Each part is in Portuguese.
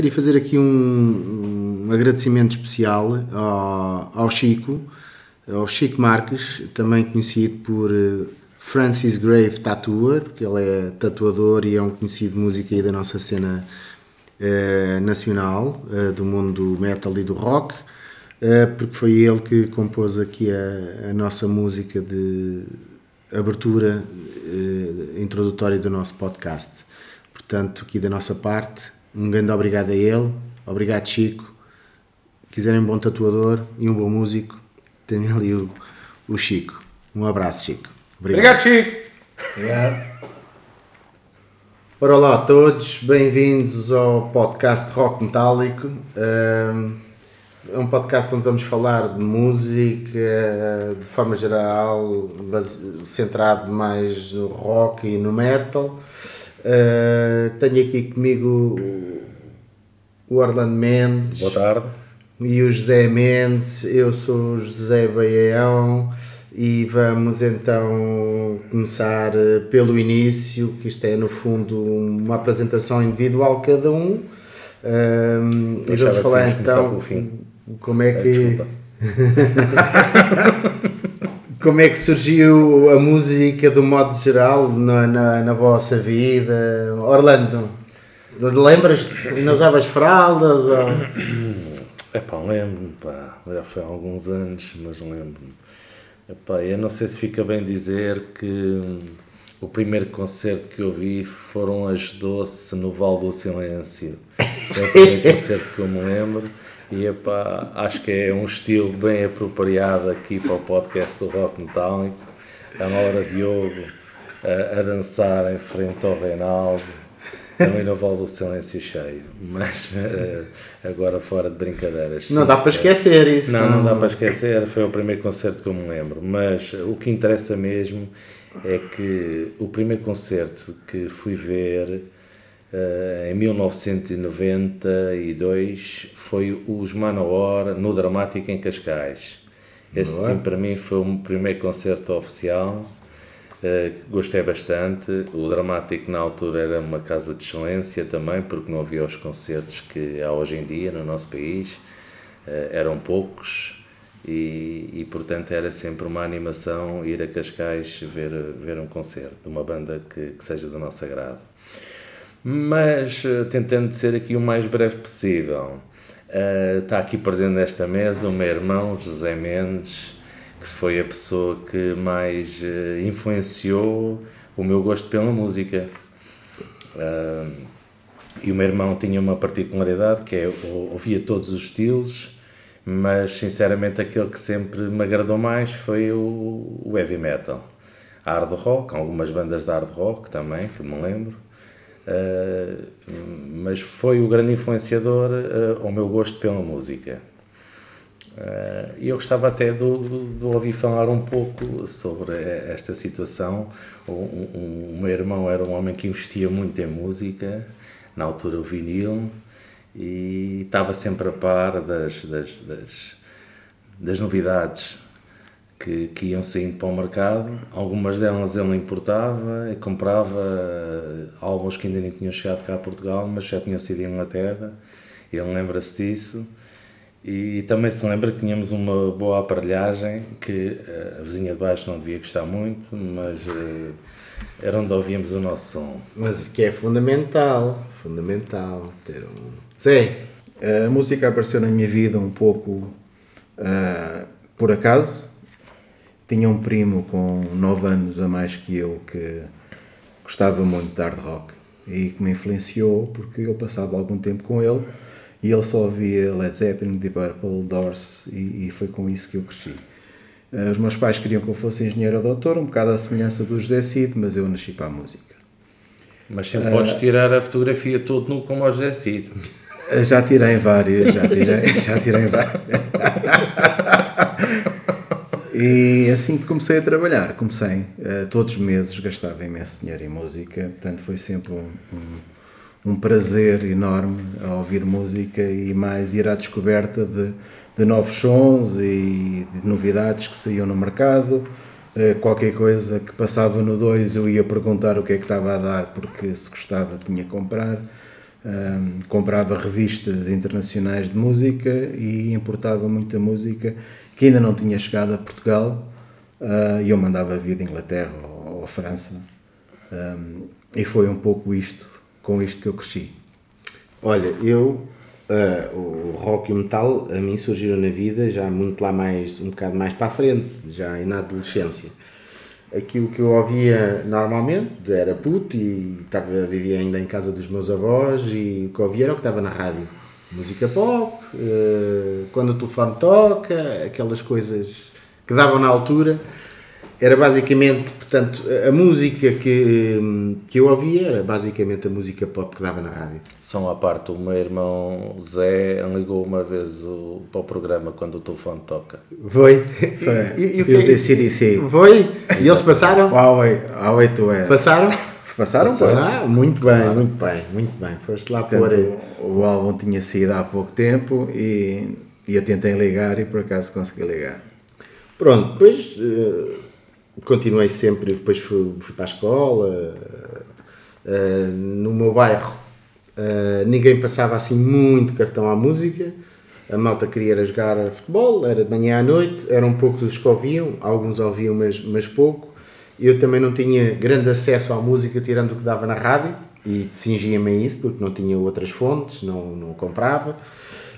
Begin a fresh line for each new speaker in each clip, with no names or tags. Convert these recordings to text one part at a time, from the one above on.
Queria fazer aqui um, um agradecimento especial ao, ao, Chico, ao Chico Marques, também conhecido por uh, Francis Grave Tattooer, porque ele é tatuador e é um conhecido músico aí da nossa cena uh, nacional, do mundo metal e do rock, porque foi ele que compôs aqui a, a nossa música de abertura introdutória do nosso podcast. Portanto, aqui da nossa parte, um grande obrigado a ele, obrigado Chico. Quiserem um bom tatuador e um bom músico, tem ali o, o Chico. Um abraço, Chico.
Obrigado, obrigado Chico.
Obrigado. Ora lá a todos, bem-vindos ao podcast Rock Metálico. É um podcast onde vamos falar de música de forma geral, centrado mais no rock e no metal. Uh, tenho aqui comigo o Orlando Mendes.
Boa tarde.
E o José Mendes. Eu sou o José Baião e vamos então começar eh, pelo início, que isto é no fundo uma apresentação individual cada um. Uh, e vamos falar então como é que. Como é que surgiu a música do modo geral na, na, na vossa vida? Orlando, lembras? Não usavas fraldas? Ou...
É pá, lembro-me, já foi há alguns anos, mas lembro-me. Epá, eu não sei se fica bem dizer que o primeiro concerto que eu vi foram as Doce no Val do Silêncio. É o primeiro concerto que eu me lembro. E epá, acho que é um estilo bem apropriado aqui para o podcast do Rock Metálico. A Laura Diogo a, a dançar em frente ao Reinaldo, também no Val do Silêncio Cheio. Mas uh, agora fora de brincadeiras.
Não sim, dá para esquecer isso.
Não, não dá para esquecer. Foi o primeiro concerto que eu me lembro. Mas o que interessa mesmo é que o primeiro concerto que fui ver em 1992 foi os Manowar no Dramático em Cascais. Esse sim para mim foi o primeiro concerto oficial, uh, gostei bastante. O Dramático na altura era uma casa de excelência também, porque não havia os concertos que há hoje em dia no nosso país, uh, eram poucos. E, e portanto era sempre uma animação ir a Cascais ver, ver um concerto de uma banda que, que seja do nosso agrado mas uh, tentando ser aqui o mais breve possível. Uh, está aqui presente nesta mesa o meu irmão José Mendes, que foi a pessoa que mais uh, influenciou o meu gosto pela música. e o meu irmão tinha uma particularidade que é ouvia todos os estilos, mas sinceramente aquele que sempre me agradou mais foi o, o heavy metal. Hard rock, algumas bandas de hard rock também, que me lembro Uh, mas foi o grande influenciador uh, ao meu gosto pela música. Uh, e eu gostava até de, de, ouvir falar um pouco sobre esta situação. O, um, o, meu irmão era um homem que investia muito em música, na altura o vinil, e estava sempre a par das, das, das, das novidades que, que iam saindo para o mercado. Algumas delas ele importava e comprava álbuns que ainda nem tinham chegado cá a Portugal, mas já tinham sido em Inglaterra. Ele lembra-se disso. E também se lembra que tínhamos uma boa aparelhagem que eh, a vizinha de baixo não devia gostar muito, mas uh, era onde ouvíamos o nosso som.
Mas que é fundamental, fundamental ter um. Sim.
A música apareceu na minha vida um pouco uh, por acaso, tinha um primo com 9 anos a mais que eu que gostava muito de hard rock e que me influenciou porque eu passava algum tempo com ele e ele só ouvia Led Zeppelin, Deep Purple, Doors e, e foi com isso que eu cresci. Eh, os meus pais queriam que eu fosse engenheiro ou doutor, um bocado à semelhança do José Cid, mas eu nasci para a música.
Mas sempre uh, podes tirar a fotografia todo nu como o José Cid.
Eh, já tirei vários, já tirei, já tirei vários. E assim que comecei a trabalhar, comecei, uh, todos os meses gastava imenso dinheiro em música, portanto foi sempre um, um, um, prazer enorme ouvir música e mais ir à descoberta de, de novos sons e de novidades que saíam no mercado. Uh, qualquer coisa que passava no 2 eu ia perguntar o que é que estava a dar porque se gostava tinha que comprar. Um, comprava revistas internacionais de música e importava muita música que ainda não tinha chegado a Portugal uh, e eu mandava vir de Inglaterra ou, ou França. Um, e foi um pouco isto, com isto que eu cresci.
Olha, eu, uh, o rock e o metal, a mim surgiram na vida já muito lá mais, um bocado mais para a frente, já na adolescência aquilo que eu ouvia normalmente, era puto e estava, vivia ainda em casa dos meus avós e o que ouvia era o que estava na rádio. Música pop, uh, quando o telefone toca, aquelas coisas que davam na altura. Era basicamente, portanto, a música que, que eu ouvia era basicamente a música pop que dava na rádio.
Só à parte, o meu irmão Zé ligou uma vez o, para o programa quando o telefone toca.
Foi?
Foi. E, e, e, CDC.
Foi? E eles passaram?
Huawei, Huawei tu é.
Passaram?
Passaram,
Passaram. Ah, muito bem, claro. muito bem, muito bem. Foste lá
Portanto, pôr... O, álbum tinha saído há pouco tempo e, e eu tentei ligar e por acaso consegui ligar.
Pronto, depois... Uh continuei sempre, depois fui, fui para a escola, uh, no meu bairro uh, ninguém passava assim muito cartão à música, a malta queria jogar futebol, era de manhã à noite, eram poucos os que ouviam, alguns ouviam mas, mas pouco, eu também não tinha grande acesso à música tirando o que dava na rádio e cingia-me a isso porque não tinha outras fontes, não, não comprava.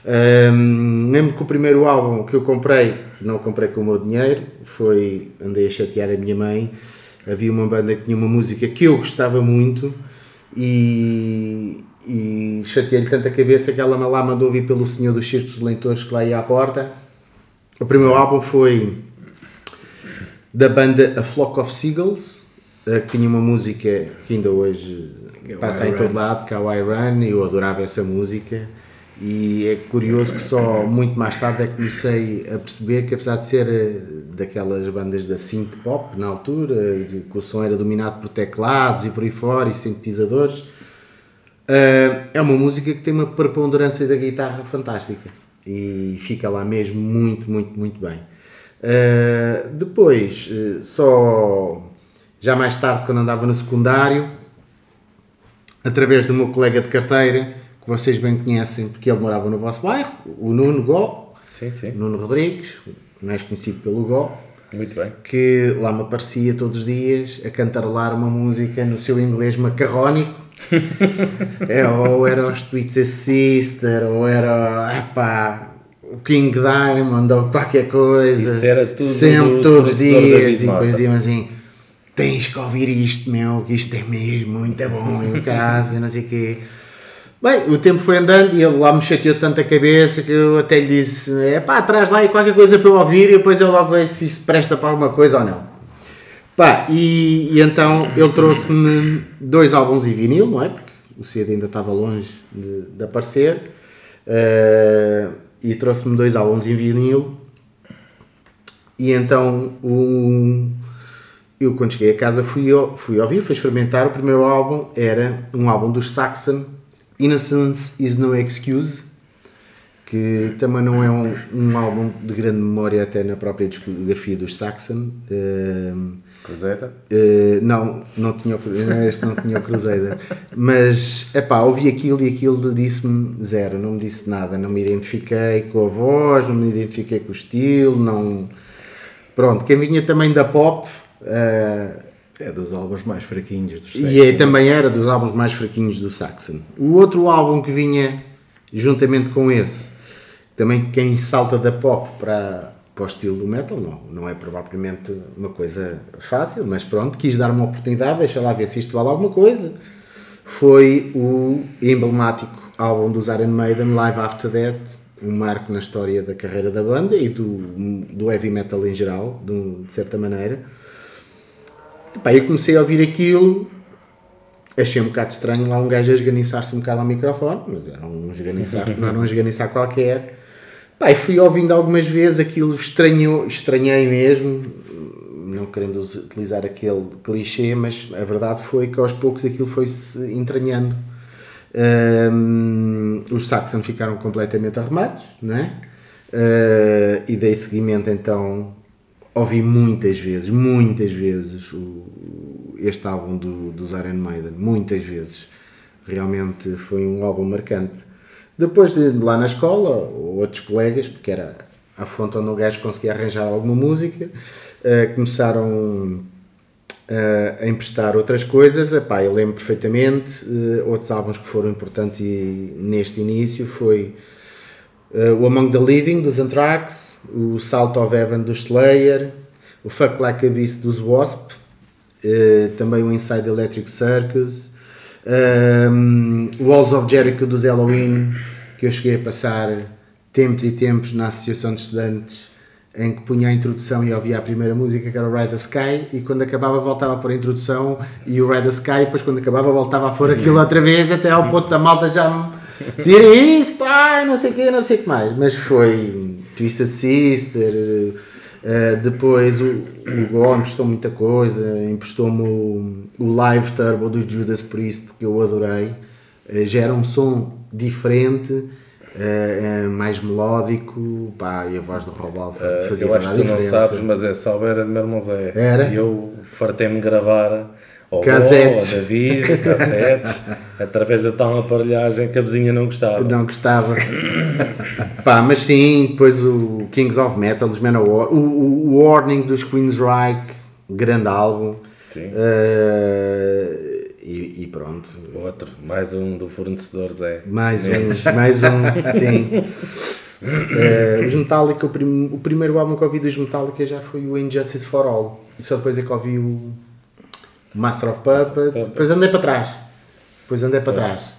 Um, lembro que o primeiro álbum que eu comprei, que não comprei com o meu dinheiro, foi. Andei a chatear a minha mãe. Havia uma banda que tinha uma música que eu gostava muito e, e chateei-lhe tanta cabeça que ela me lá mandou vir pelo Senhor dos Circos de Leitores que lá ia à porta. O primeiro álbum foi da banda A Flock of Seagulls, eh, que tinha uma música que ainda hoje passa em todo lado, que é Run, e eu adorava essa música. E é curioso que só muito mais tarde é que comecei a perceber que, apesar de ser eh, daquelas bandas da synth pop na altura, que o som era dominado por teclados e por aí fora e sintetizadores, eh, é uma música que tem uma preponderância da guitarra fantástica e fica lá mesmo muito, muito, muito bem. Eh, depois, só já mais tarde, quando andava no secundário, através do meu colega de carteira que vocês bem conhecem, porque ele morava no vosso bairro, o Nuno Gó,
sim, sim.
Nuno Rodrigues, mais conhecido pelo Gó.
Muito bem.
Que lá me aparecia todos os dias a cantarolar uma música no seu inglês macarrónico. é, ou era os Twisted Sister, ou era epá, o King Diamond, ou qualquer coisa.
Isso era tudo
Sempre, todos os dias. E depois diziam assim: tens que ouvir isto, meu, que isto é mesmo muito bom. E o caralho, não sei o quê. Bem, o tempo foi andando e ele lá me chateou tanto a cabeça que eu até lhe disse: é pá, traz lá aí qualquer coisa para eu ouvir e depois eu logo vejo se isso presta para alguma coisa ou não. Pá, e, e então ele trouxe-me dois álbuns em vinil, não é? Porque o CD ainda estava longe de, de aparecer. Uh, e trouxe-me dois álbuns em vinil. E então um, eu quando cheguei a casa fui, fui ouvir, fui experimentar. O primeiro álbum era um álbum dos Saxon Innocence is No Excuse, que também não é um, um álbum de grande memória até na própria discografia dos Saxon. Uh,
Crusader?
Uh, não, não tinha, este não tinha o Crusader. Mas, epá, ouvi aquilo e aquilo disse-me zero, não me disse nada. Não me identifiquei com a voz, não me identifiquei com o estilo, não... Pronto, quem vinha também da pop... Uh,
é dos álbuns mais fraquinhos dos
Saxon. E é, também era dos álbuns mais fraquinhos do Saxon. O outro álbum que vinha juntamente com esse, também quem salta da pop para, para o estilo do metal, não, não é provavelmente uma coisa fácil, mas pronto, quis dar uma oportunidade, deixa lá ver se isto vale alguma coisa. Foi o emblemático álbum dos Iron Maiden, Live After Death, um marco na história da carreira da banda e do, do heavy metal em geral, de, de certa maneira Epá, eu comecei a ouvir aquilo, achei um bocado estranho lá um gajo a esganiçar-se um bocado ao microfone, mas era um esganiçar, não era um esganiçar qualquer. Epá, e fui ouvindo algumas vezes aquilo, estranho, estranhei mesmo, não querendo utilizar aquele clichê, mas a verdade foi que aos poucos aquilo foi-se entranhando. Um, os Saxon ficaram completamente arrumados, não é? Uh, e dei seguimento então ouvi muitas vezes, muitas vezes o, este álbum do, dos Iron Maiden, muitas vezes. Realmente foi um álbum marcante. Depois de lá na escola, outros colegas, porque era a fonte onde o gajo conseguia arranjar alguma música, eh, começaram eh, a emprestar outras coisas. Epá, eu lembro perfeitamente. eh, outros álbuns que foram importantes e, neste início foi eh, o Among the Living dos Anthrax, o Salt of Heaven dos Slayer, o Fuck Like a Beast dos Wasp, eh, também o Inside Electric Circus, um, Walls of Jericho dos Halloween, que eu cheguei a passar tempos e tempos na Associação de Estudantes em que punha a introdução e ouvia a primeira música que era o Ride the Sky e quando acabava voltava a pôr a introdução e o Ride the Sky e depois quando acabava voltava a pôr aquilo outra vez até ao ponto da malta já me tira isso pai, não sei o que, não sei o que mais. Mas foi Twisted Sister eh, depois o, o Go emprestou muita coisa emprestou-me o, o Live Turbo dos Judas Priest que eu adorei Eh, já era um som diferente eh, mais melódico pá, e a voz do Robal
Uh,
fazia
eu acho que tu não
diferença
sabes, mas essa alba era de meu irmão Zé.
Era?
E eu fartei-me gravar ao
Cassetes.
ao David, cassetes, através da tal aparelhagem que a vizinha não gostava.
não gostava pá, mas sim, depois o Kings of Metal os Manowar, o, o, o Warning dos Queensryche grande álbum
Sim.
Eh, e, e pronto
Outro, mais um do fornecedor Zé.
mais um, mais um, sim Eh, os Metallica, o, prim- o primeiro álbum que ouvi dos Metallica já foi o Injustice for All e só depois é que ouvi o Master of Puppets depois andei para trás depois andei para trás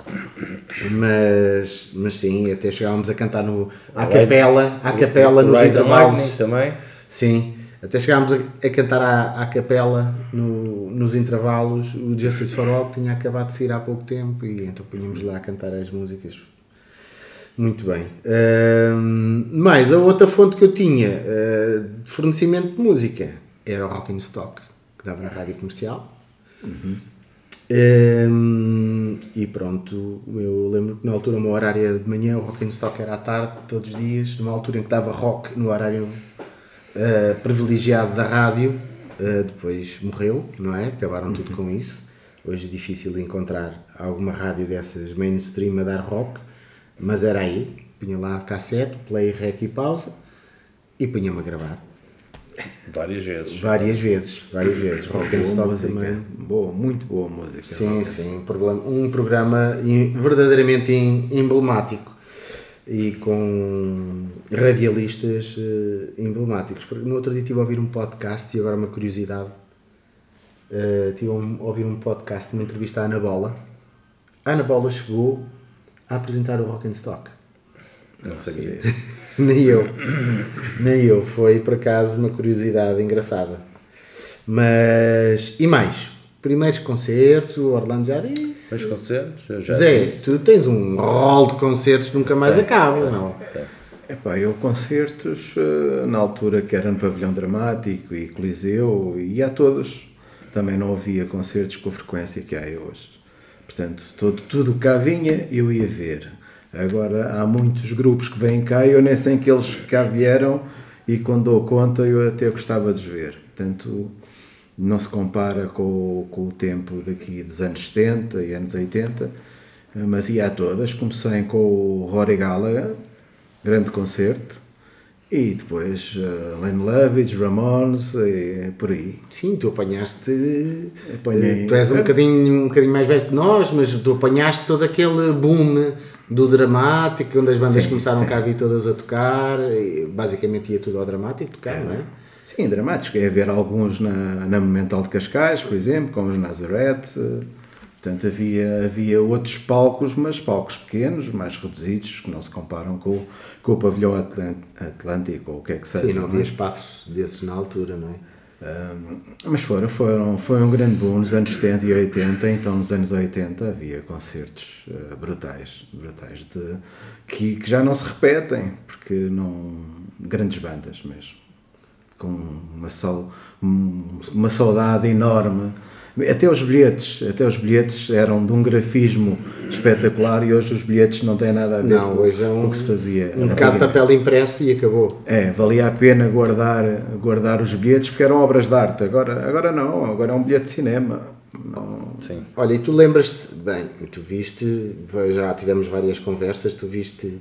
mas, mas sim, até chegávamos a cantar no, à capela, à capela nos intervalos
também.
Sim, até chegámos a, a cantar à, à capela no- nos intervalos. O Justice for All tinha acabado de sair há pouco tempo e então punhamos lá a cantar as músicas. Muito bem. Mais a outra fonte que eu tinha ah, de fornecimento de música era o Rockin' Stock, que dava na rádio comercial. Ahm, e pronto, eu lembro que na altura o meu horário era de manhã, o Rockin' Stock era à tarde, todos os dias, numa altura em que dava rock no horário ah, privilegiado da rádio, ah, depois morreu, não é? Acabaram tudo com isso. Hoje é difícil encontrar alguma rádio dessas mainstream a dar rock, mas era aí, punha lá cassete, play, rec e pausa e punha-me a gravar.
Várias vezes.
Várias vezes, várias vezes. Rock and
Boa
Stop
música.
também.
Boa, muito boa música.
Sim, sim, um programa, um verdadeiramente em- emblemático e com radialistas eh, emblemáticos. Porque no outro dia estive a ouvir um podcast e agora uma curiosidade. Eh, estive a um- a ouvir um podcast, uma entrevista à Ana Bola. A Ana Bola chegou a apresentar o Rock and Stock.
Não sabia.
Nem eu. Nem eu. Foi por acaso uma curiosidade engraçada. Mas. E mais? Primeiros concertos, o Orlando já disse.
Mas concertos, eu já
Zé,
disse.
tu tens um rol de concertos que nunca mais acaba, não?
Epá, eu concertos eh, na altura que era no Pavilhão Dramático e Coliseu e a todos. Também não havia concertos com a frequência que há hoje. Portanto, todo, tudo que cá vinha eu ia ver. Agora há muitos grupos que vêm cá e eu nem sei que eles cá vieram e quando dou conta eu até gostava de ver. Portanto, não se compara com, com o tempo daqui dos anos 70 e anos 80, mas ia a todas. Comecei com o Rory Gallagher, grande concerto, e depois uh, Len Lovitch, Ramones, e por aí.
Sim, tu apanhaste.
Apanhei.
Tu és um bocadinho, um bocadinho mais velho que nós, mas tu apanhaste todo aquele boom do dramático, onde as bandas
Sim,
começaram
sim.
cá a vir todas a tocar. basicamente ia tudo ao dramático tocar, não é?
Sim, dramáticos. É haver alguns na, na Monumental de Cascais, por exemplo, como os Nazareth. Portanto, havia, havia outros palcos, mas palcos pequenos, mais reduzidos, que não se comparam com, o- com o pavilhão Atlântico ou o que é que seja.
Sim, não
é?
havia espaços desses na altura, não é?
Um, mas foram, foram, foi um grande boom nos anos 70 e 80, então nos anos 80 havia concertos uh, brutais, brutais de, que, que já não se repetem, porque não. grandes bandas mesmo, com uma, um- uma saudade enorme. Até os bilhetes, até os bilhetes eram de um grafismo espetacular e hoje os bilhetes não têm nada a ver
Não,
com,
hoje é
com
um,
o que se fazia.
um bocado de papel impresso e acabou.
É, valia a pena guardar, guardar os bilhetes porque eram obras de arte. Agora, agora não, agora é um bilhete de cinema. Não...
Sim.
Olha, e tu lembras-te, bem, tu viste, já tivemos várias conversas, tu viste,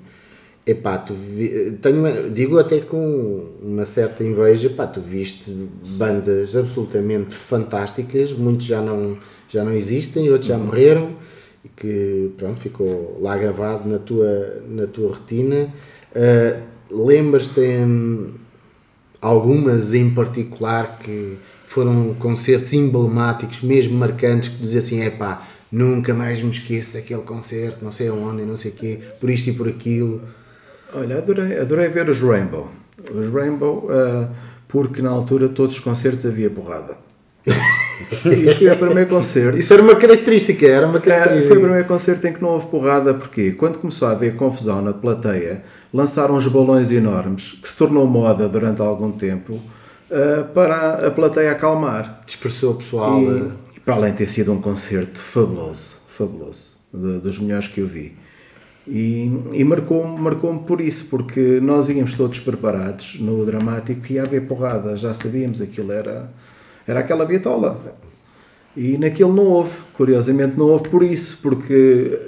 epá, tu vi, tenho, digo até com uma certa inveja, epá, tu viste bandas absolutamente fantásticas, muitos já não, já não existem, outros já morreram, e que, pronto, ficou lá gravado na tua, na tua retina. Uh, Lembras-te hum, algumas em particular que foram concertos emblemáticos, mesmo marcantes, que dizia assim, é pá, nunca mais me esqueço daquele concerto, não sei aonde, não sei o quê, por isto e por aquilo.
Olha, adorei, adorei ver os Rainbow. Os Rainbow, uh, porque na altura todos os concertos havia porrada. e foi o primeiro concerto.
Isso era uma característica, era uma característica.
Foi o primeiro concerto em que não houve porrada, porque quando começou a haver confusão na plateia, lançaram uns balões enormes, que se tornou moda durante algum tempo, uh, para a plateia acalmar.
Dispersou o pessoal.
E, e, para além de ter sido um concerto fabuloso, fabuloso, de, dos melhores que eu vi. E, e marcou-me marcou por isso, porque nós íamos todos preparados no dramático que ia haver porrada, já sabíamos, aquilo era, era aquela biatola. E naquilo não houve, curiosamente não houve por isso, porque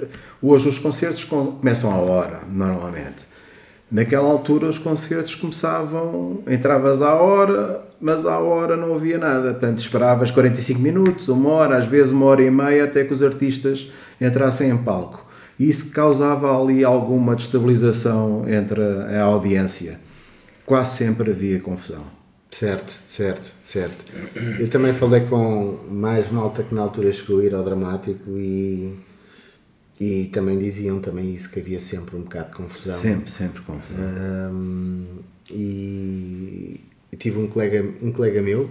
hoje os concertos começam à hora, normalmente. Naquela altura os concertos começavam, entravas à hora, mas à hora não havia nada. Portanto, esperavas 45 minutos, uma hora, às vezes uma hora e meia, até que os artistas entrassem em palco. E isso causava ali alguma destabilização entre a audiência. Quase sempre havia confusão.
Certo, certo, certo. Eu também falei com mais malta que na altura chegou a ir ao dramático e e também diziam também isso, que havia sempre um bocado de confusão.
Sempre, sempre confusão.
Um, e, tive um colega, um colega meu,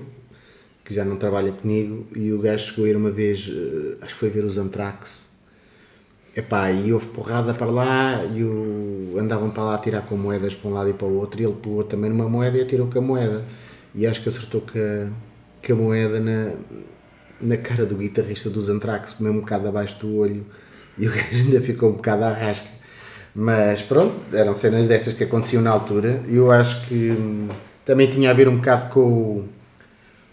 que já não trabalha comigo, e o gajo chegou a ir uma vez, eh, acho que foi ver os Anthrax. Epá, e houve porrada para lá, e o, andavam para lá a tirar com moedas para um lado e para o outro, e ele pôs também numa moeda e atirou com a moeda. E acho que acertou com a, com a moeda na, na cara do guitarrista dos Anthrax, mesmo um bocado abaixo do olho e o gajo ainda ficou um bocado à rasca. Mas pronto, eram cenas destas que aconteciam na altura e eu acho que hum, também tinha a ver um bocado com o,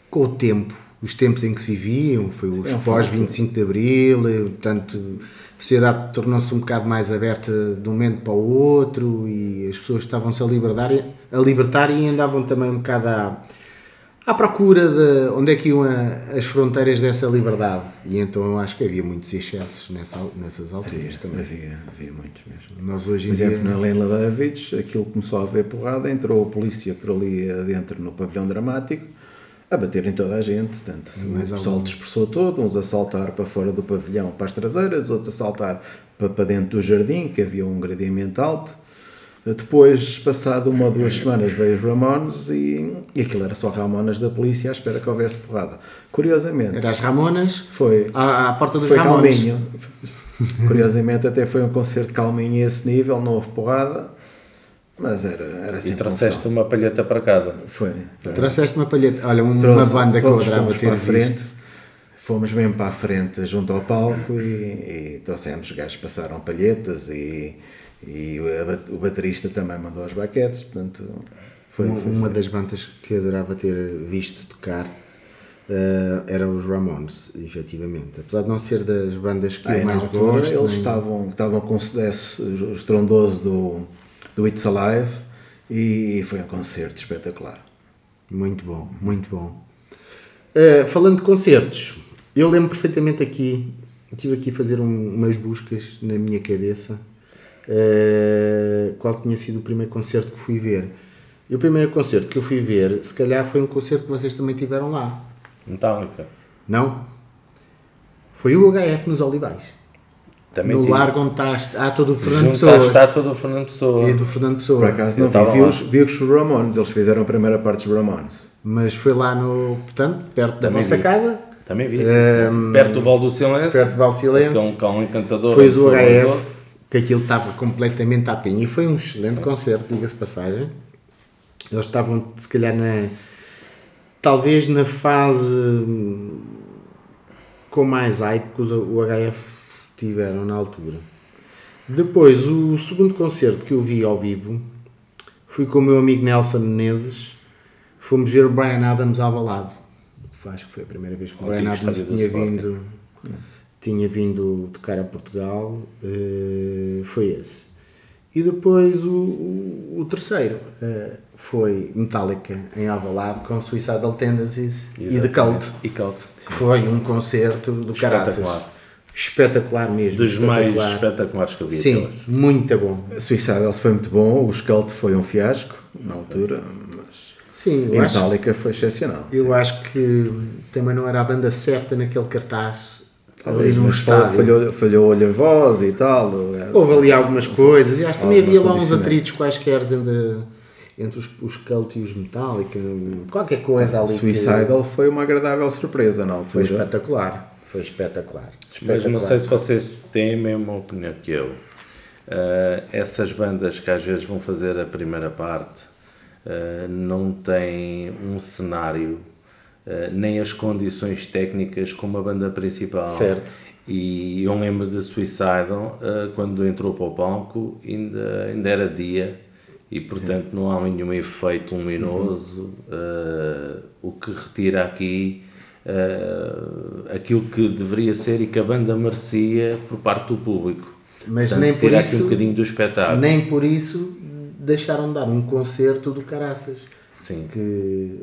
com o tempo, os tempos em que se viviam, foi os é pós 25 de Abril, portanto sociedade tornou-se um bocado mais aberta de um momento para o outro e as pessoas estavam-se a libertar, a libertar e andavam também um bocado a à procura de onde é que iam a, as fronteiras dessa liberdade. E então eu acho que havia muitos excessos nessa, nessas alturas
havia,
também.
Havia, havia muitos mesmo.
Nós hoje em
Por exemplo,
dia...
na Leila Davids, aquilo começou a haver porrada, entrou a polícia por ali adentro no pavilhão dramático a bater em toda a gente. Tanto o pessoal algum... dispersou todo, uns a saltar para fora do pavilhão para as traseiras, outros a saltar para, para dentro do jardim, que havia um gradiamento alto. Depois, passado uma ou duas semanas, veio os Ramones e, e aquilo era só Ramonas da polícia à espera que houvesse porrada. Curiosamente.
Era as Ramonas?
Foi.
À, à porta dos
foi
Ramones.
calminho. Curiosamente, até foi um concerto calminho a esse nível, não houve porrada. Mas era, era sempre
E trouxeste uma palheta para casa.
Foi.
Trouxeste uma palheta. Olha, uma Trouxe, banda que eu adorava ter
frente. Fomos mesmo para a frente, junto ao palco, e, e trouxemos gajos passaram palhetas e e o baterista também mandou as baquetes, portanto
foi uma, foi uma das bandas que adorava ter visto tocar uh, era os Ramones, efetivamente. Apesar de não ser das bandas que ah, eu mais gosto.
Eles nem... estavam, estavam com sucesso estrondoso do, do It's Alive e foi um concerto espetacular.
Muito bom, muito bom. Uh, falando de concertos, eu lembro perfeitamente aqui, estive aqui a fazer um, umas buscas na minha cabeça uh, qual tinha sido o primeiro concerto que fui ver. E o primeiro concerto que eu fui ver, se calhar foi um concerto que vocês também tiveram lá.
Metallica.
Não. Foi o HF nos Olivais. Também no tive. largo onde está a todo o Fernando Pessoa.
está todo o Fernando Pessoa.
E do Fernando Pessoa.
Por acaso não vi, vi os, vi os Ramones, eles fizeram a primeira parte dos Ramones.
Mas foi lá no, portanto, perto da vossa vi. casa.
Também vi, um, perto do Val do Silêncio.
Perto do Val do Silêncio.
Que é um cão encantador.
Foi o HF que aquilo estava completamente à pinha. E foi um excelente Sim. concerto, diga-se passagem. Eles estavam, se calhar, na, talvez na fase com mais hype que o HF tiveram na altura. Depois, o segundo concerto que eu vi ao vivo foi com o meu amigo Nelson Menezes. Fomos ver o Brian Adams ao balado. acho que foi a primeira vez que o
O
Brian Adams tinha vindo, tinha vindo tocar a Portugal, eh, foi esse. E depois o, o, o terceiro eh, foi Metallica em Alvalade com Suicidal Tendencies e The Cult.
E Cult.
que Foi um concerto do caraças.
Espetacular.
Mesmo.
Dos mais
espetacular.
espetaculares que eu vi.
Sim,
aqueles.
muito bom.
Suicidal foi muito bom, o Skelt foi um fiasco na altura, mas
Sim, eu acho,
Metallica foi excepcional.
eu acho que também não era a banda certa naquele cartaz. Ali no
mas falhou,
estádio.
falhou, falhou-lhe a voz e tal. é.
Houve ali algumas coisas e acho que também havia lá uns atritos quaisquer entre, entre os, os Cult e os Metallica, qualquer coisa ali. que-
Suicidal foi uma agradável surpresa na
Foi espetacular. Foi espetacular.
Mas não
Espetacular.
sei se vocês têm a mesma opinião que eu. Ah, essas bandas que às vezes vão fazer a primeira parte ah, não têm um cenário ah, nem as condições técnicas como a banda principal.
Certo.
E eu lembro de Suicidal quando entrou para o palco ainda, ainda era dia e portanto não há nenhum efeito luminoso ah, o que retira aqui ah, aquilo que deveria ser e que a banda merecia por parte do público.
Mas
Portanto,
nem por isso-
um bocadinho do espetáculo.
Nem por isso deixaram de dar um concerto do Caraças.
Sim.
Que,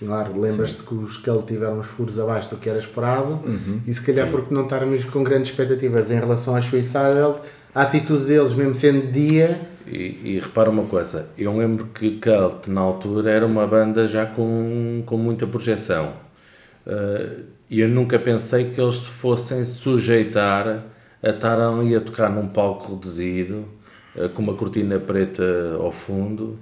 claro, lembras-te que os Cult tiveram uns furos abaixo do que era esperado
Uhum.
e se calhar porque não estarmos com grandes expectativas em relação aos Suicidal, a atitude deles, mesmo sendo dia,
E, e repara uma coisa, eu lembro que Cult na altura era uma banda já com, com muita projeção. Uh, E eu nunca pensei que eles se fossem sujeitar a estar ali a tocar num palco reduzido, uh, com uma cortina preta ao fundo.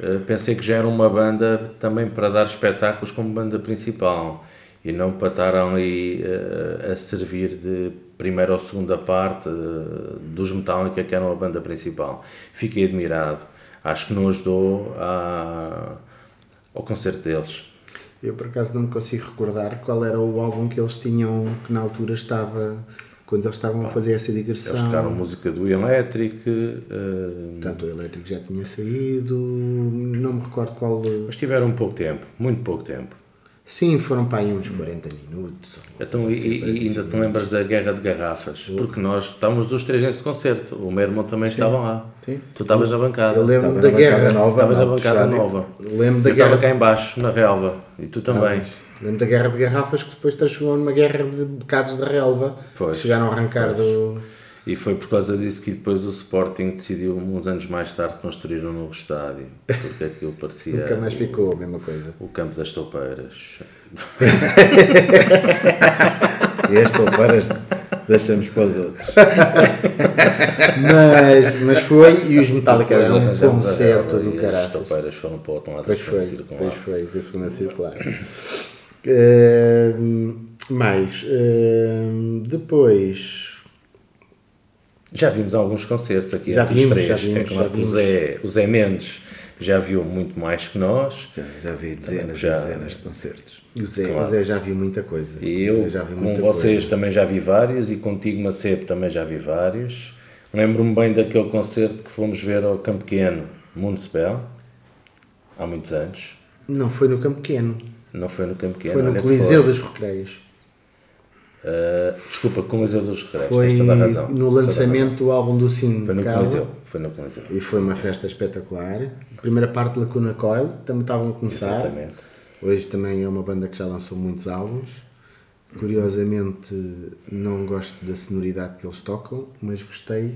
Uh, Pensei que já era uma banda também para dar espetáculos como banda principal e não para estar ali a servir de primeira ou segunda parte dos Metallica que eram a banda principal. Fiquei admirado. Acho que não ajudou à- ao concerto deles.
Eu por acaso não me consigo recordar qual era o álbum que eles tinham que na altura estava, quando eles estavam a fazer essa digressão.
Eles tocaram música do Electric, uh,
Portanto, o elétrico já tinha saído, não me recordo qual.
mas tiveram pouco tempo, muito pouco tempo.
Sim, foram para aí uns 40 minutos.
Então, e, e ainda te lembras da Guerra de Garrafas? Porque nós estávamos os três nesse concerto. O meu irmão também estava lá.
Sim.
Tu estavas na bancada.
Eu lembro-me
Estava
da guerra.
nova.
Estavas na bancada nova.
Lembro da
Eu estava
guerra.
cá em baixo, na relva. E tu também.
Lembro da guerra de garrafas que depois transformou numa guerra de bocados de relva.
Pois,
que chegaram a arrancar do.
E foi por causa disso que depois o Sporting decidiu, uns anos mais tarde, construir um novo estádio. Porque aquilo parecia
Nunca mais
o,
ficou a mesma coisa.
o campo das toupeiras.
E este paras deixamos para os outros.
Mas, mas foi, e os Metallica eram um concerto do
e As toupeiras foram para o outro lado
Pois
da
foi,
circular.
pois foi, da segunda circular. Ehm, mais, ehm, depois,
Já vimos alguns concertos aqui
Já vimos,
os três.
já vimos,
é claro
já
que o
vimos.
Zé, o Zé Mendes já viu muito mais que nós.
Já, já vi dezenas
Já.
e dezenas de concertos.
o Zé,
Claro.
o Zé já viu muita coisa.
E eu,
já viu
com vocês,
coisa.
também já vi vários e contigo, Macebo, também já vi vários. Lembro-me bem daquele concerto que fomos ver ao Campo Pequeno, Municipal, há muitos anos.
Não foi no Campo Pequeno,
Não foi no Campo Pequeno,
foi no Coliseu
foi.
dos Recreios.
Ah, desculpa, Coliseu dos Recreios,
Foi
tens toda a razão.
no lançamento do álbum do Sim.
Foi no
Cava.
Coliseu, foi no Coliseu.
E foi uma festa espetacular. A primeira parte de Lacuna Coil, também estavam a começar.
Exatamente.
Hoje também é uma banda que já lançou muitos álbuns. Curiosamente, não gosto da sonoridade que eles tocam, mas gostei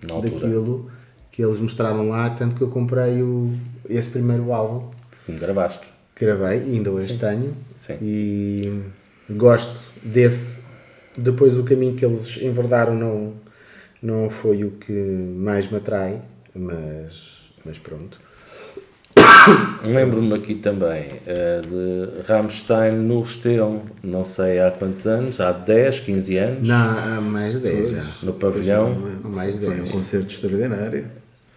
daquilo que eles mostraram lá. Tanto que eu comprei o, esse primeiro álbum
Como gravaste.
que gravei, ainda hoje tenho.
Sim.
E gosto desse. Depois, o caminho que eles enverdaram não, não foi o que mais me atrai, mas, mas pronto.
Lembro-me aqui também eh, de Rammstein no Restelo, não sei há quantos anos, há 10, 15 anos,
Não, há mais de 10 já.
no pavilhão,
Há mais de
Foi um
10.
concerto extraordinário.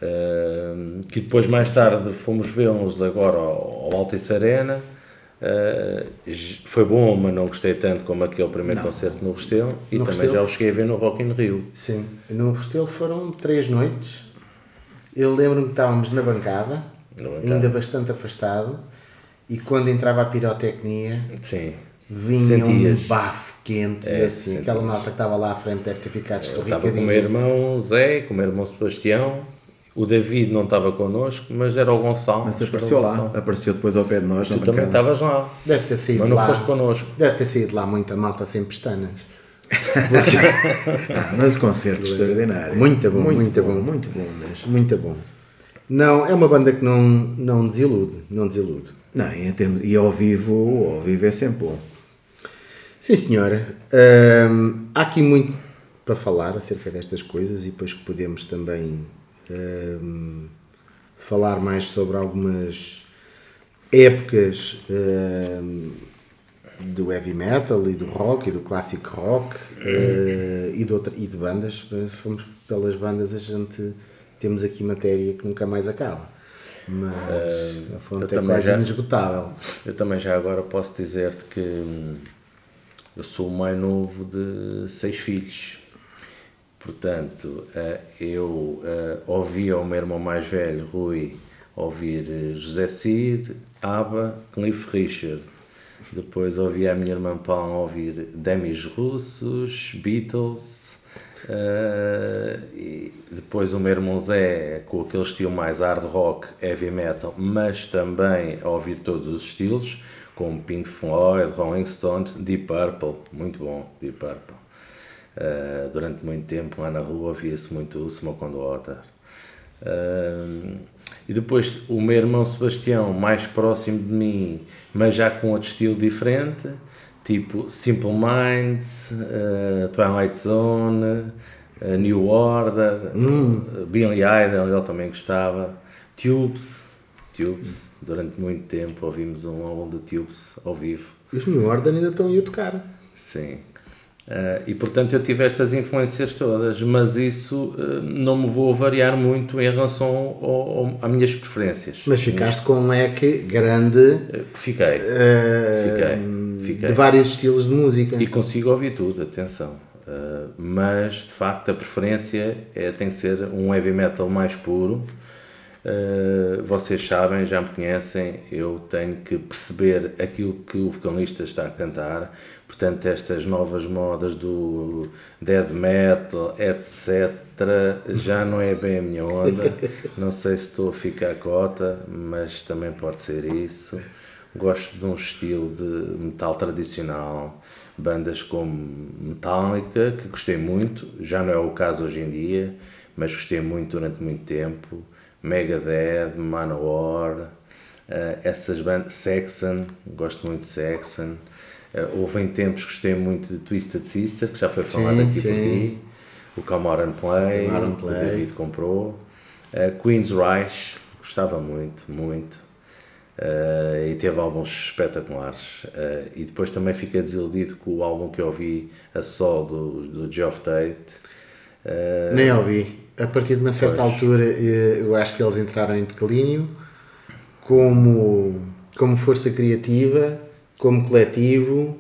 eh, que depois mais tarde fomos vê-los agora ao, ao Altice Arena. J- foi bom, mas não gostei tanto como aquele primeiro concerto no Restelo e
No
também
Restelo?
já o cheguei a ver no Rock in Rio.
Sim. No Restelo foram três noites. Eu lembro-me que estávamos na bancada,
Na bancada.
ainda bastante afastado, e quando entrava a pirotecnia,
Sim,
vinha
Sentias.
um bafo quente
É,
assim,
sentias.
aquela malta que estava lá à frente deve ter ficado
Eu estava com o
estorricadinha.
meu irmão Zé, com o meu irmão Sebastião. O David não estava connosco, mas era o Gonçalo.
Mas apareceu lá, apareceu depois ao pé de nós.
Tu
na
também estavas lá,
Deve ter saído
mas não
lá.
foste connosco.
Deve ter saído lá muita malta sem pestanas.
Ah, mas o concerto extraordinário.
Muito bom, muito bom.
Muito bom mesmo.
Muito bom. Não, é uma banda que não, não desilude, não desilude.
Não, e, em termos- e ao vivo, ao vivo é sempre bom.
Sim, senhora. Hum, há aqui muito para falar acerca destas coisas e depois que podemos também hum, falar mais sobre algumas épocas hum, do heavy metal e do rock e do classic rock eh, e, de outra, e de bandas. Se formos pelas bandas, a gente temos aqui matéria que nunca mais acaba. Mas a
eu
fonte é quase
já-
inesgotável.
Eu também já agora posso dizer-te que hum, eu sou o mais novo de seis filhos. Portanto, eh, eu eh, ouvia o meu irmão mais velho, Rui, ouvir eh, José Cid, ABBA, Cliff Richard. Depois ouvia a minha irmã Paula ouvir Demis Russos, Beatles. e depois o meu irmão Zé, com aquele estilo mais hard rock, heavy metal, mas também a ouvir todos os estilos, como Pink Floyd, Rolling Stones, Deep Purple, muito bom, Deep Purple. Uh, durante muito tempo lá na rua ouvia-se muito o Smoke on the Water. Uh, e depois o meu irmão Sebastião, mais próximo de mim, mas já com outro estilo diferente, tipo Simple Minds, uh, Twilight Zone, uh, New Order, uh, Billy Idol, ele também gostava, Tubes, Tubes, durante muito tempo ouvimos um álbum de Tubes ao vivo.
Os New Order ainda estão aí a tocar.
Sim. Eh, e portanto eu tive estas influências todas, mas isso eh, não me vou variar muito em relação ao, ao, às minhas preferências.
Mas ficaste com um leque grande
Eh, Fiquei. Fiquei, fiquei.
de vários estilos de música.
E consigo ouvir tudo, atenção. Mas de facto a preferência é, tem que ser um heavy metal mais puro. Eh, vocês sabem, já me conhecem, eu tenho que perceber aquilo que o vocalista está a cantar. Portanto, estas novas modas do death metal, etc., já não é bem a minha onda. Não sei se estou a ficar cota, mas também pode ser isso. Gosto de um estilo de metal tradicional, bandas como Metallica, que gostei muito, já não é o caso hoje em dia, mas gostei muito durante muito tempo. Megadeth, Manowar, eh, essas bandas, Saxon, gosto muito de Saxon. Eh, houve em tempos que gostei muito de Twisted Sister, que já foi falado
Sim,
aqui por
sim.
ti. O Come Out and Play, o
Play.
David comprou. Eh, Queen's Reich, gostava muito, muito. Eh, e teve álbuns espetaculares. Eh, e depois também fiquei desiludido com o álbum que eu ouvi a sol do, do Geoff Tate. Eh,
Nem ouvi. A partir de uma certa
Pois.
altura eh, eu acho que eles entraram em declínio como, como força criativa, como coletivo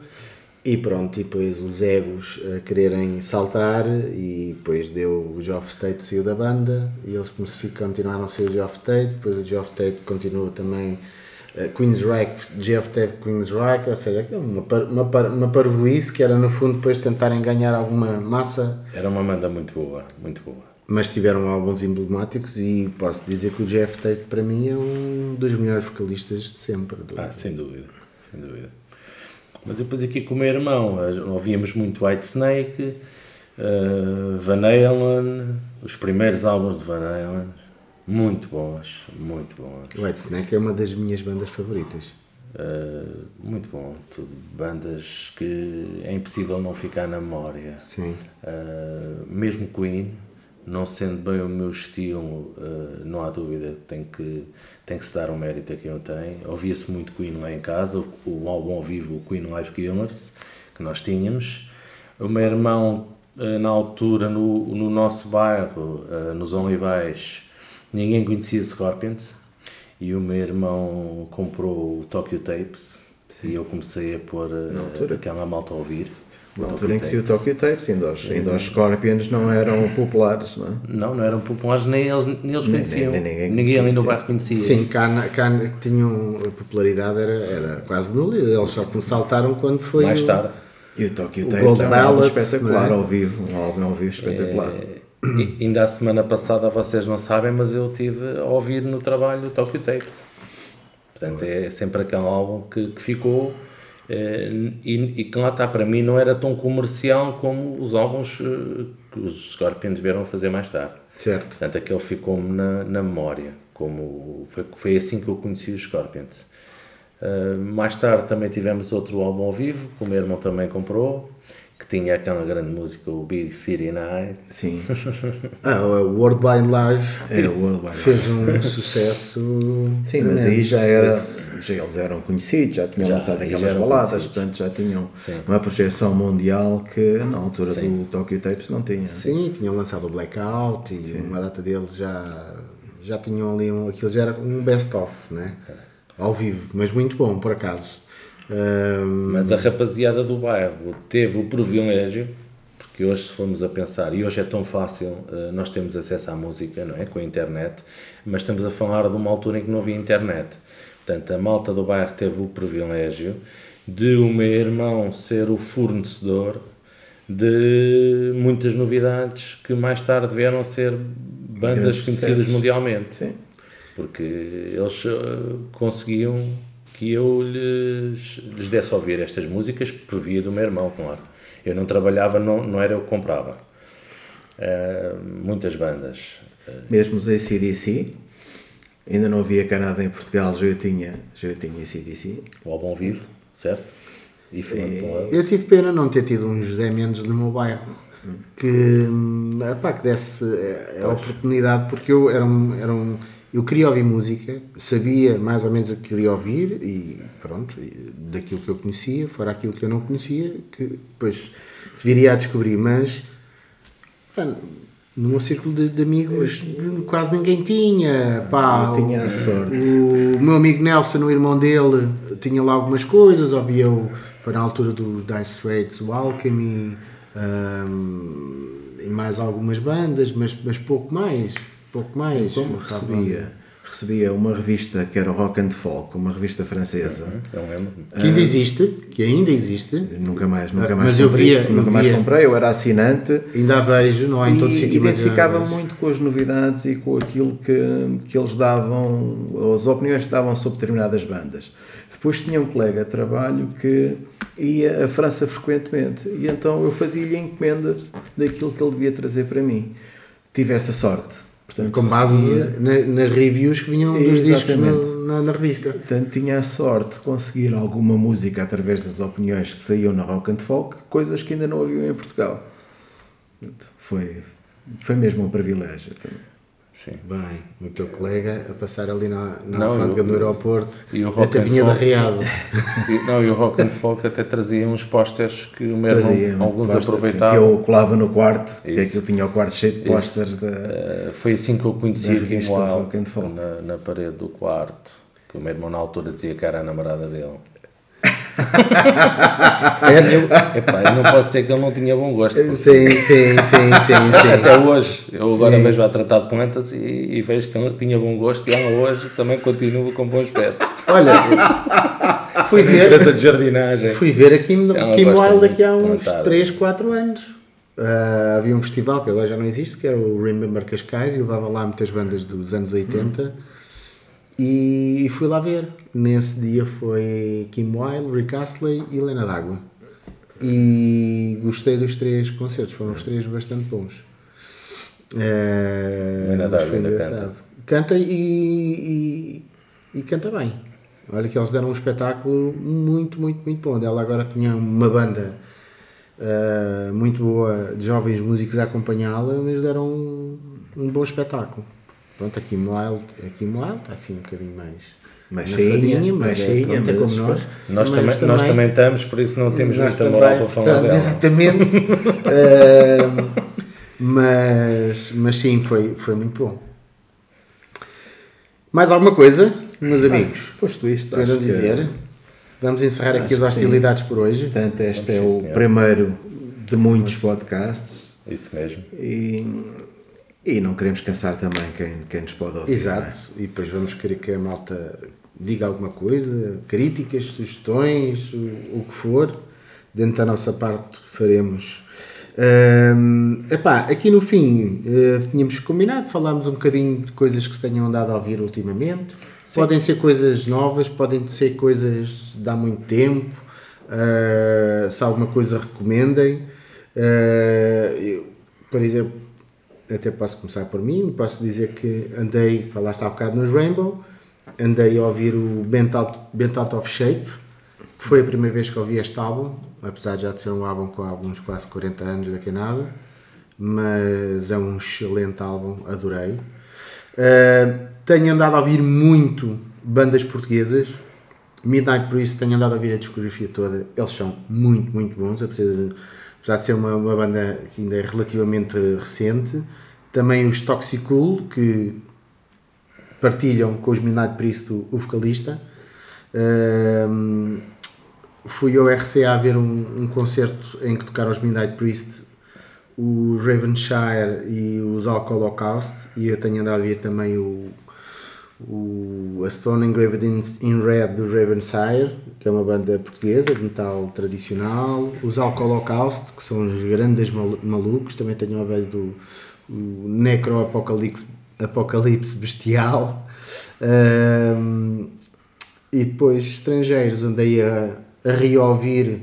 e pronto, e depois os egos a quererem saltar e depois deu o Geoff Tate saiu da banda e eles continuaram a ser o Geoff Tate, depois o Geoff Tate continuou também eh, Queen's Reich, Geoff Tate Queen's Reich, ou seja, aquilo, uma, par- uma, par- uma parvoíce que era no fundo depois tentarem ganhar alguma massa
Era uma banda muito boa, muito boa.
Mas tiveram álbuns emblemáticos e posso dizer que o Jeff Tate para mim é um dos melhores vocalistas de sempre. do-
Ah, sem dúvida, sem dúvida. Mas depois aqui com o meu irmão, ouvíamos muito White Snake, eh, Van Halen, os primeiros álbuns de Van Halen, muito bons, muito bons.
White Snake é uma das minhas bandas favoritas.
Eh, muito bom, tudo bandas que é impossível não ficar na memória.
Sim.
Uh, mesmo Queen, não sendo bem o meu estilo, uh, não há dúvida que tem que, tem que se dar o mérito a quem eu tenho. Ouvia-se muito Queen lá em casa, o, o álbum ao vivo, o Queen Live Killers, que nós tínhamos. O meu irmão, uh, na altura, no, no nosso bairro, uh, nos Olivais, ninguém conhecia Scorpions. E o meu irmão comprou o Tokyo Tapes E eu comecei a pôr aquela malta a ouvir.
Na
o
altura em que saiu o Tokyo Tapes, ainda os, ainda os Scorpions não eram populares, não é?
Não, não eram populares, nem eles, nem eles conheciam.
nem- nem ninguém
ninguém ali
conhecia,
no
sim.
bairro conhecia.
Sim, cá, cá tinham a popularidade era, era quase nula. Eles só saltaram quando foi
Mais
o-
tarde.
E o Tokyo
O
Tapes é um álbum espetacular
é?
ao vivo, um álbum ao vivo espetacular.
E, ainda a semana passada, vocês não sabem, mas eu tive a ouvir no trabalho o Tokyo Tapes. Portanto, é sempre aquele álbum que, que ficou eh, e, e que lá está, para mim, não era tão comercial como os álbuns eh, que os Scorpions vieram fazer mais tarde.
Certo.
Portanto, aquele ficou-me na, na memória. Como foi, foi assim que eu conheci os Scorpions. Uh, mais tarde também tivemos outro álbum ao vivo, que o meu irmão também comprou, que tinha aquela grande música, o Big City Night.
Sim,
Ah, o World Wide Live
é o World Wide
fez um sucesso.
Sim, mas
tremendo.
aí já era, já eles eram conhecidos, já tinham
Já,
lançado aquelas baladas,
conhecidos.
portanto já tinham
Sim.
uma projeção mundial que na altura
Sim.
do Tokyo Tapes não tinha.
Sim, tinham lançado o Blackout e uma data deles já, já tinham ali um. Aquilo já era um best-of, né? Ao vivo, mas muito bom, por acaso. Ahm,
Mas a rapaziada do bairro teve o privilégio, porque hoje, se formos a pensar, e hoje é tão fácil, uh, nós temos acesso à música, não é? Com a internet, mas estamos a falar de uma altura em que não havia internet. Portanto, a malta do bairro teve o privilégio de o meu irmão ser o fornecedor de muitas novidades que mais tarde vieram a ser bandas conhecidas mundialmente
Sim.
porque eles eh, conseguiam que eu lhes, lhes desse a ouvir estas músicas por via do meu irmão, claro. Eu não trabalhava, não, não era eu que comprava. Eh, muitas bandas.
Mesmo os ACDC, ainda não havia Canadá em Portugal, já eu tinha, já eu tinha ACDC.
O álbum vivo, certo? E
Eu tive pena não ter tido um José Mendes no meu bairro que, hum, epá, que desse eh, a oportunidade, porque eu era um, era um- eu queria ouvir música, sabia mais ou menos o que queria ouvir e pronto, daquilo que eu conhecia, fora aquilo que eu não conhecia, que depois se viria a descobrir, mas no meu círculo de, de amigos quase ninguém tinha. Pá,
Eu tinha a
o-
sorte.
o meu amigo Nelson, o irmão dele, tinha lá algumas coisas, ouvia o, foi na altura dos Dire Straits, o Alchemy hum, e mais algumas bandas, mas, mas pouco mais. Pouco mais.
Como recebia, recebia uma revista que era o Rock and Folk, uma revista francesa.
Eu lembro.
Que ainda existe, que ainda existe,
Nunca mais, nunca
Ah,
mais
mas eu
comprei,
via- eu
nunca mais
via.
comprei, eu era assinante
ainda a vejo, não há em todo
e
mas
identificava
mas-
muito com as novidades e com aquilo que, que eles davam, as opiniões que davam sobre determinadas bandas. Depois tinha um colega de trabalho que ia à França frequentemente e então eu fazia-lhe a encomenda daquilo que ele devia trazer para mim. Tive essa sorte. Portanto,
com base na- nas reviews que vinham dos discos no- na, na revista.
Portanto, tinha a sorte de conseguir alguma música através das opiniões que saíam na Rock and Folk, coisas que ainda não haviam em Portugal. Foi, foi mesmo um privilégio.
Sim.
Bem, o teu colega a passar ali na, na
Não,
alfândega
eu-
do aeroporto,
e o Rock
até
and
vinha arreado.
E, não, e o Rock and Folk até trazia uns posters que o meu irmão,
Trazia
alguns
posters,
aproveitavam.
Que eu colava no quarto, que
Isso.
aquilo tinha o quarto cheio de posters da.
Uh, foi assim que eu conheci
Da
Wilde,
Rock and Folk.
na, na parede do quarto, que o meu irmão na altura dizia que era a namorada dele. Eu, epá, eu não posso dizer que ele não tinha bom gosto. porque
Sim, sim, sim, sim,
Até
sim.
hoje, eu agora
Sim.
vejo a tratar de plantas e, e vejo que ele tinha bom gosto e ela hoje também continua com bom aspecto.
Olha, fui ver,
de jardinagem.
fui ver aqui no Kim Wilde aqui há uns
plantar.
3, 4 anos. Ah, havia um festival que agora já não existe, que era o Remember Cascais, e levava lá muitas bandas dos anos 80. E, e fui lá ver. Nesse dia foi Kim Wilde, Rick Astley e Helena D'Água. E gostei dos três concertos, foram os três bastante bons.
Helena
mas
D'Água ainda
engraçado. Canta e, e, e canta bem. Olha que eles deram um espetáculo muito, muito, muito bom. Ela agora tinha uma banda eh, muito boa de jovens músicos a acompanhá-la, mas deram um, um bom espetáculo. Pronto, aqui Wilde, aqui Wilde está assim um bocadinho mais
Mais cheinha, mais
mas é,
cheinha,
pronto, é
mas
como nós.
Nós,
Mas
também, nós também estamos, por isso não temos muita moral
também,
para falar
portanto,
dela.
Exatamente. Ahm, mas, mas sim, foi, foi muito bom. Mais alguma coisa, meus amigos?
Posto isto,
Queiram
acho que
dizer? Vamos encerrar aqui as
Acho que sim.
hostilidades por hoje.
Portanto, este é
Vamos, sim,
o
senhor.
primeiro de muitos podcasts
Isso mesmo.
e, e não queremos cansar também quem, quem nos pode ouvir. não é?
Exato. E depois vamos querer que a malta diga alguma coisa, críticas, sugestões, o, o que for. Dentro da nossa parte faremos. Ahm, epá, aqui no fim eh, tínhamos combinado, falámos um bocadinho de coisas que se tenham andado a ouvir ultimamente. Podem ser coisas novas, podem ser coisas de há muito tempo. ah, se alguma coisa recomendem. Ah, eu, por exemplo, até posso começar por mim, posso dizer que andei, falaste há bocado nos Rainbow, andei a ouvir o Bent Out, Bent Out of Shape, que foi a primeira vez que ouvi este álbum, apesar de já ser um álbum com alguns quase 40 anos daqui a nada, mas é um excelente álbum, adorei. Uh, tenho andado a ouvir muito bandas portuguesas, Midnight Priest tenho andado a ouvir a discografia toda, eles são muito, muito bons, apesar de, apesar de ser uma, uma banda que ainda é relativamente recente. Também os Toxicool, que partilham com os Midnight Priest o, o vocalista. Um, fui ao RCA ver um, um concerto em que tocaram os Midnight Priest, o Ravenshire e os Alcohol Holocaust, e eu tenho andado a ver também o, o A Stone Engraved in, in Red do Ravenshire, que é uma banda portuguesa de metal tradicional, os Alcohol Holocaust, que são os grandes malu- malucos, também tenho a ver do o Necro Apocalipse, Bestial. Um, e depois estrangeiros andei a, a reouvir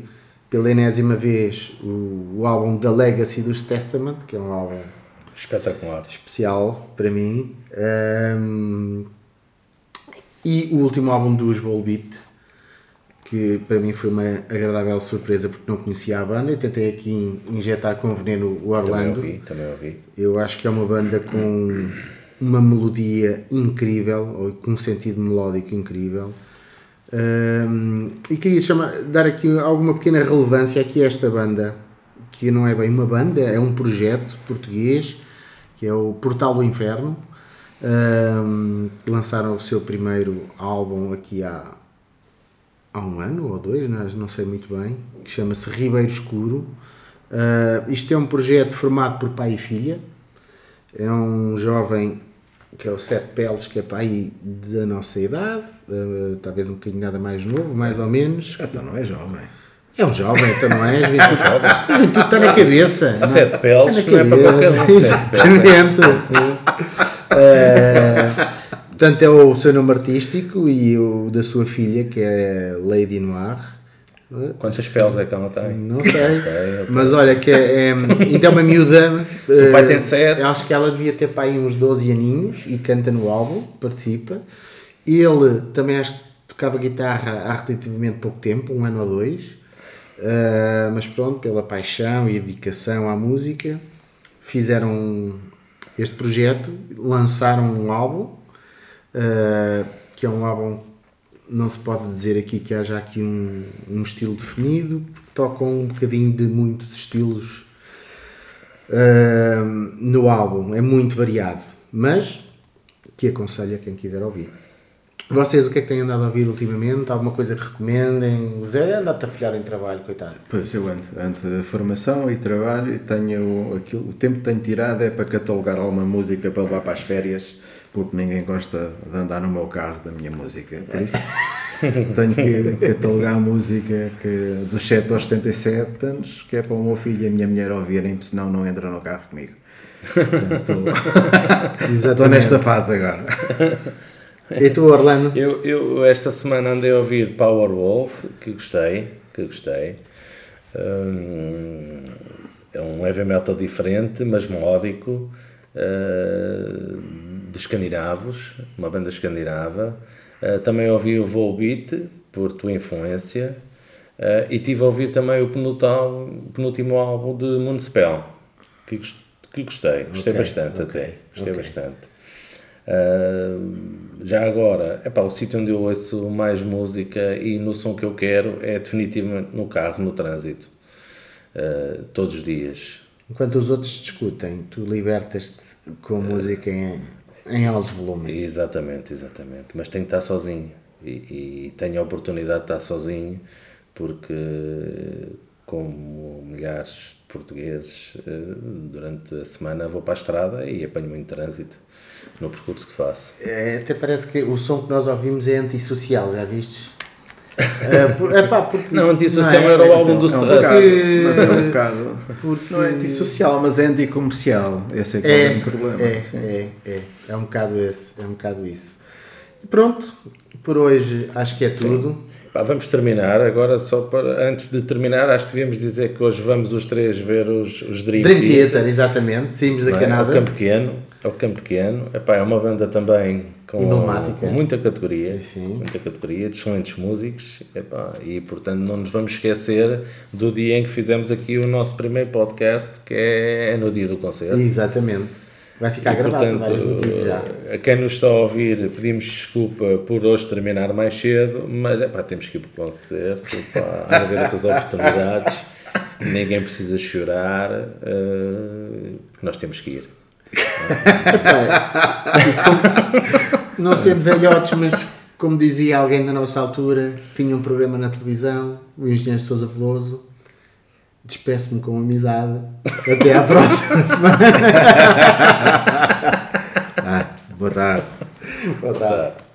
pela enésima vez o, o álbum The Legacy dos Testament, que é um álbum
Espetacular.
especial para mim. Um, e o último álbum dos Volbeat, que para mim foi uma agradável surpresa porque não conhecia a banda. Eu tentei aqui in- injetar com veneno o
Também
Orlando.
ouvi, também ouvi.
Eu acho que é uma banda com uma melodia incrível, ou com um sentido melódico incrível. Hum, e queria chamar, dar aqui alguma pequena relevância aqui a esta banda, que não é bem uma banda, é um projeto português, que é o Portal do Inferno. Hum, lançaram o seu primeiro álbum aqui há, há um ano ou dois, não, não sei muito bem, que chama-se Ribeiro Escuro. Uh, isto é um projeto formado por pai e filha. É um jovem que é o Sete Peles, que é pai da nossa idade, uh, talvez um bocadinho nada mais novo, mais ou menos.
Então não é jovem.
É um jovem, então não é? Juventude, juventude está na cabeça. é?
Sete peles não é para qualquer um.
Exatamente. Uh, Portanto, é o seu nome artístico e o da sua filha, que é Lady Noir.
Quantas peles é que ela tem?
Não sei. Mas olha, que é, é, ainda é uma miúda.
Se o pai
eh,
tem sete.
Acho que ela devia ter para aí uns 12 aninhos e canta no álbum, participa. Ele também acho que tocava guitarra há relativamente pouco tempo, um ano ou dois. Eh, mas pronto, pela paixão e dedicação à música, fizeram este projeto, lançaram um álbum, eh, que é um álbum não se pode dizer aqui que haja aqui um, um estilo definido, porque tocam um bocadinho de muitos estilos ahm, no álbum, é muito variado, mas que aconselho a quem quiser ouvir. Vocês o que é que têm andado a ouvir ultimamente? Alguma coisa que recomendem? O Zé anda atrapalhado em trabalho, coitado.
Pois eu ando, ando a formação e trabalho e tenho aquilo, o tempo que tenho tirado é para catalogar alguma música para levar para as férias, porque ninguém gosta de andar no meu carro da minha música. Por isso tenho que catalogar a música que, dos 7 aos 77 anos, que é para o meu filho e a minha mulher ouvirem, senão não entra no carro comigo. Portanto, estou nesta fase agora.
E tu, Orlando?
Eu, eu esta semana andei a ouvir Powerwolf, que gostei, que gostei. Hum, é um heavy metal diferente, mas melódico, uh, de escandinavos, uma banda escandinava. Uh, também ouvi o Volbeat, por tua influência, uh, e tive a ouvir também o penúltimo, penúltimo álbum de Municipal, que, que gostei, gostei
Ok,
bastante
ok,
até, gostei
ok.
bastante. Uh, já agora, epá, o sítio onde eu ouço mais música e no som que eu quero é definitivamente no carro, no trânsito, Uh, todos os dias.
Enquanto os outros discutem, tu libertas-te com música em, em alto volume.
Exatamente, exatamente. Mas tenho que estar sozinho. e, e tenho a oportunidade de estar sozinho, porque, como milhares de portugueses, eh, durante a semana vou para a estrada e apanho muito trânsito no percurso que faço.
É, até parece que o som que nós ouvimos é antissocial, já vistes? É, por, epá, porque,
Não, antissocial
não
era o
é,
álbum dos
é um
terraços.
bocado, mas é um bocado.
Porque-
Não é antissocial, mas é anticomercial. Esse é que é,
É,
o problema.
é,
sim.
é, é, é um bocado esse, é um bocado isso. E pronto, por hoje acho que é tudo.
Pá, vamos terminar. Agora, só para antes de terminar, acho que devíamos dizer que hoje vamos os três ver os, os Dream,
Dream
Theater,
Theater, exatamente, saímos da
é? Ao
Canadá.
Campo Pequeno. Ao Campo Pequeno. Epá, é uma banda também com,
Emblemática.
muita categoria.
Sim.
Muita categoria, de excelentes músicos. Epá, e, portanto, não nos vamos esquecer do dia em que fizemos aqui o nosso primeiro podcast, que é, é no dia do concerto.
Exatamente. Vai ficar
E,
gravado,
portanto,
já.
a quem nos está a ouvir, pedimos desculpa por hoje terminar mais cedo, mas epá, temos que ir para o concerto, pá, há haver outras oportunidades, ninguém precisa chorar, eh, nós temos que ir.
Não sendo velhotes, mas como dizia alguém da nossa altura, tinha um programa na televisão, o engenheiro Sousa Veloso. Despeço-me com amizade. Até à próxima semana.
Ah, boa tarde.
Boa tarde.